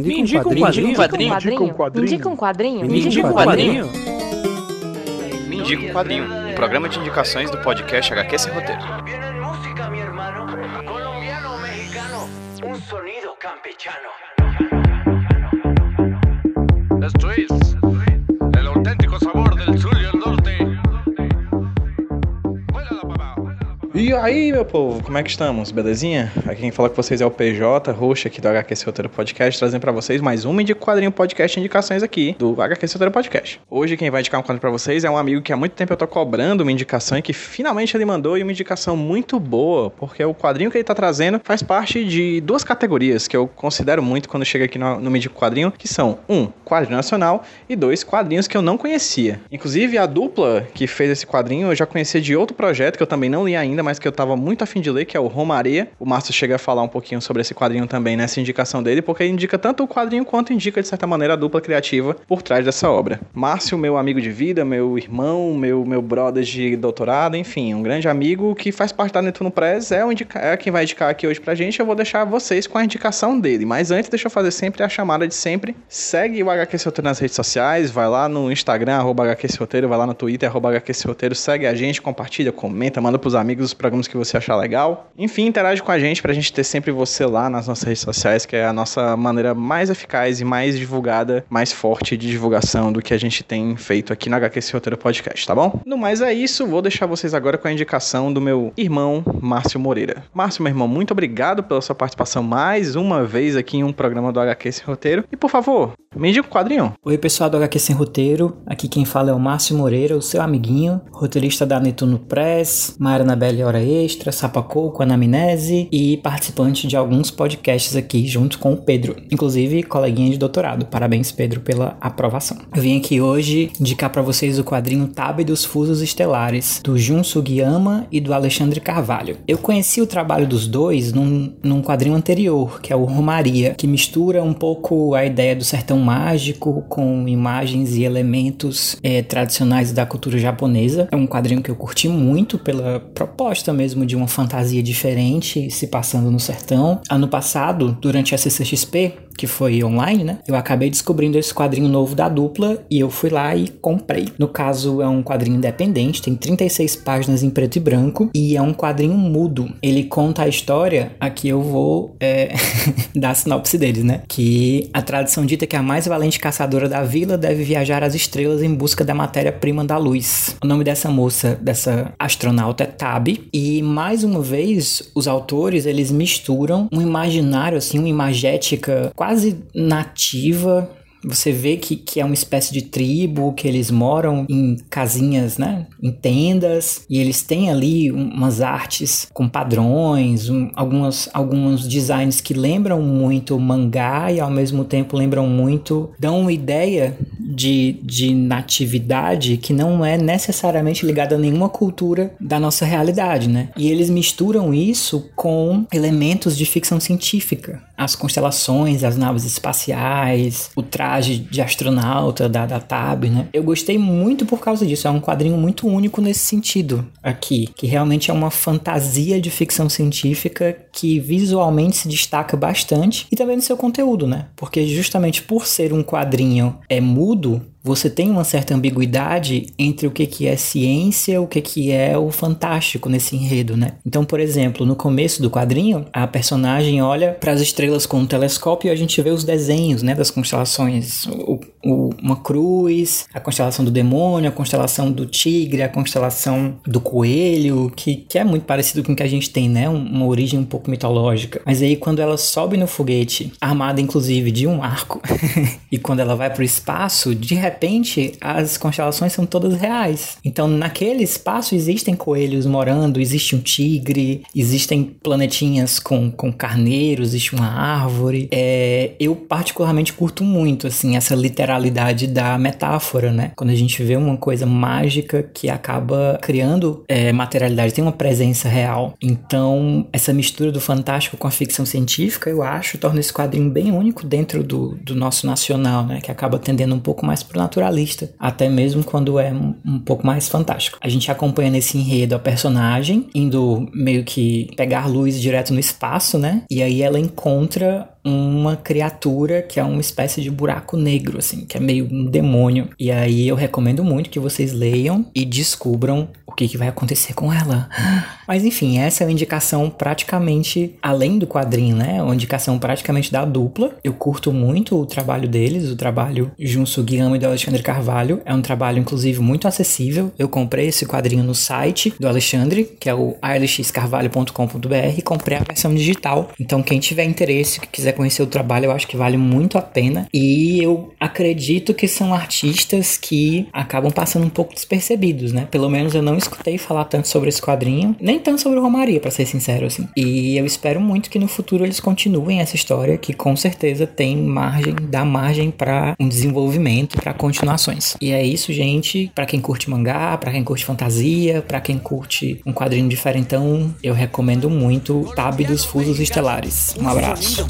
Me indica um quadrinho. Me indica um quadrinho. Me indica um quadrinho. Me indica um quadrinho. Me indica um quadrinho. Um programa de indicações do podcast HQ Sem Roteiro. Colombiano, mexicano, un sonido campechano. Esto es E aí, meu povo, como é que estamos? Belezinha? Aqui quem fala com vocês é o PJ, host aqui do HQ Roteiro Podcast, trazendo pra vocês mais uma de quadrinho podcast indicações aqui do HQ Roteiro Podcast. Hoje quem vai indicar um quadrinho pra vocês é um amigo que há muito tempo eu tô cobrando uma indicação e que finalmente ele mandou e uma indicação muito boa, porque o quadrinho que ele tá trazendo faz parte de duas categorias que eu considero muito quando chega aqui no, no Quadrinho, que são um, quadrinho nacional e dois, quadrinhos que eu não conhecia. Inclusive a dupla que fez esse quadrinho eu já conhecia de outro projeto que eu também não li ainda, mas que eu tava muito afim de ler, que é o Romaria. O Márcio chega a falar um pouquinho sobre esse quadrinho também nessa indicação dele, porque indica tanto o quadrinho quanto indica, de certa maneira, a dupla criativa por trás dessa obra. Márcio, meu amigo de vida, meu irmão, meu, meu brother de doutorado, enfim, um grande amigo que faz parte da Netuno Press, é, o indica é quem vai indicar aqui hoje pra gente. Eu vou deixar vocês com a indicação dele. Mas antes, deixa eu fazer sempre a chamada de sempre. Segue o HQ Roteiro nas redes sociais, vai lá no Instagram, arroba HQ vai lá no Twitter, arroba HQ segue a gente, compartilha, comenta, manda pros amigos os programas que você achar legal. Enfim, interage com a gente pra gente ter sempre você lá nas nossas redes sociais, que é a nossa maneira mais eficaz e mais divulgada, mais forte de divulgação do que a gente tem feito aqui no HQ Roteiro Podcast, tá bom? No mais é isso, vou deixar vocês agora com a indicação do meu irmão Márcio Moreira. Márcio, meu irmão, muito obrigado pela sua participação mais uma vez aqui em um programa do HQ Sem Roteiro. E por favor, me indica um quadrinho. Oi, pessoal do HQ Sem Roteiro. Aqui quem fala é o Márcio Moreira, o seu amiguinho, roteirista da Netuno Press, Mara Anabelle Hora Extra, Sapacou com Anamnese e participante de alguns podcasts aqui junto com o Pedro, inclusive coleguinha de doutorado. Parabéns, Pedro, pela aprovação. Eu vim aqui hoje indicar para vocês o quadrinho Tab dos Fusos Estelares, do Jun Sugiyama e do Alexandre Carvalho. Eu conheci o trabalho dos dois num, num quadrinho anterior, que é o Romaria, que mistura um pouco a ideia do sertão mágico com imagens e elementos é, tradicionais da cultura japonesa. É um quadrinho que eu curti muito pela proposta mesmo de uma fantasia diferente se passando no sertão. Ano passado, durante a CCXP, que foi online, né? Eu acabei descobrindo esse quadrinho novo da dupla e eu fui lá e comprei. No caso, é um quadrinho independente, tem 36 páginas em preto e branco e é um quadrinho mudo. Ele conta a história, aqui eu vou é, dar a sinopse deles, né? Que a tradição dita que a mais valente caçadora da vila deve viajar às estrelas em busca da matéria-prima da luz. O nome dessa moça, dessa astronauta é Tab e mais uma vez os autores eles misturam um imaginário assim, uma imagética quase nativa você vê que, que é uma espécie de tribo, que eles moram em casinhas, né? Em tendas, e eles têm ali umas artes com padrões, um, algumas, alguns designs que lembram muito mangá e ao mesmo tempo lembram muito, dão uma ideia de, de natividade que não é necessariamente ligada a nenhuma cultura da nossa realidade, né? E eles misturam isso com elementos de ficção científica. As constelações, as naves espaciais, o traje de astronauta da, da TAB, né? Eu gostei muito por causa disso. É um quadrinho muito único nesse sentido aqui, que realmente é uma fantasia de ficção científica que visualmente se destaca bastante e também no seu conteúdo, né? Porque justamente por ser um quadrinho é mudo, tudo você tem uma certa ambiguidade entre o que, que é ciência, o que, que é o fantástico nesse enredo, né? Então, por exemplo, no começo do quadrinho, a personagem olha para as estrelas com um telescópio e a gente vê os desenhos, né, das constelações, o, o, uma cruz, a constelação do demônio, a constelação do tigre, a constelação do coelho, que, que é muito parecido com o que a gente tem, né? Uma origem um pouco mitológica. Mas aí, quando ela sobe no foguete, armada inclusive de um arco, e quando ela vai para o espaço, de repente as constelações são todas reais. Então, naquele espaço existem coelhos morando, existe um tigre, existem planetinhas com, com carneiros, existe uma árvore. É, eu particularmente curto muito, assim, essa literalidade da metáfora, né? Quando a gente vê uma coisa mágica que acaba criando é, materialidade, tem uma presença real. Então, essa mistura do fantástico com a ficção científica, eu acho, torna esse quadrinho bem único dentro do, do nosso nacional, né? Que acaba tendendo um pouco mais pro naturalista, até mesmo quando é um, um pouco mais fantástico. A gente acompanha nesse enredo a personagem indo meio que pegar luz direto no espaço, né? E aí ela encontra uma criatura que é uma espécie de buraco negro, assim, que é meio um demônio. E aí eu recomendo muito que vocês leiam e descubram o que, que vai acontecer com ela. Mas enfim, essa é uma indicação praticamente além do quadrinho, né? Uma indicação praticamente da dupla. Eu curto muito o trabalho deles, o trabalho Jun Sugiyama e do Alexandre Carvalho. É um trabalho, inclusive, muito acessível. Eu comprei esse quadrinho no site do Alexandre, que é o alexcarvalho.com.br, e comprei a versão digital. Então, quem tiver interesse, que quiser conhecer o trabalho, eu acho que vale muito a pena. E eu acredito que são artistas que acabam passando um pouco despercebidos, né? Pelo menos eu não escutei falar tanto sobre esse quadrinho, nem tanto sobre o Romaria, para ser sincero, assim. E eu espero muito que no futuro eles continuem essa história, que com certeza tem margem, dá margem para um desenvolvimento, para continuações. E é isso, gente. Para quem curte mangá, para quem curte fantasia, para quem curte um quadrinho diferentão, eu recomendo muito Tab dos Fusos Estelares. Um abraço.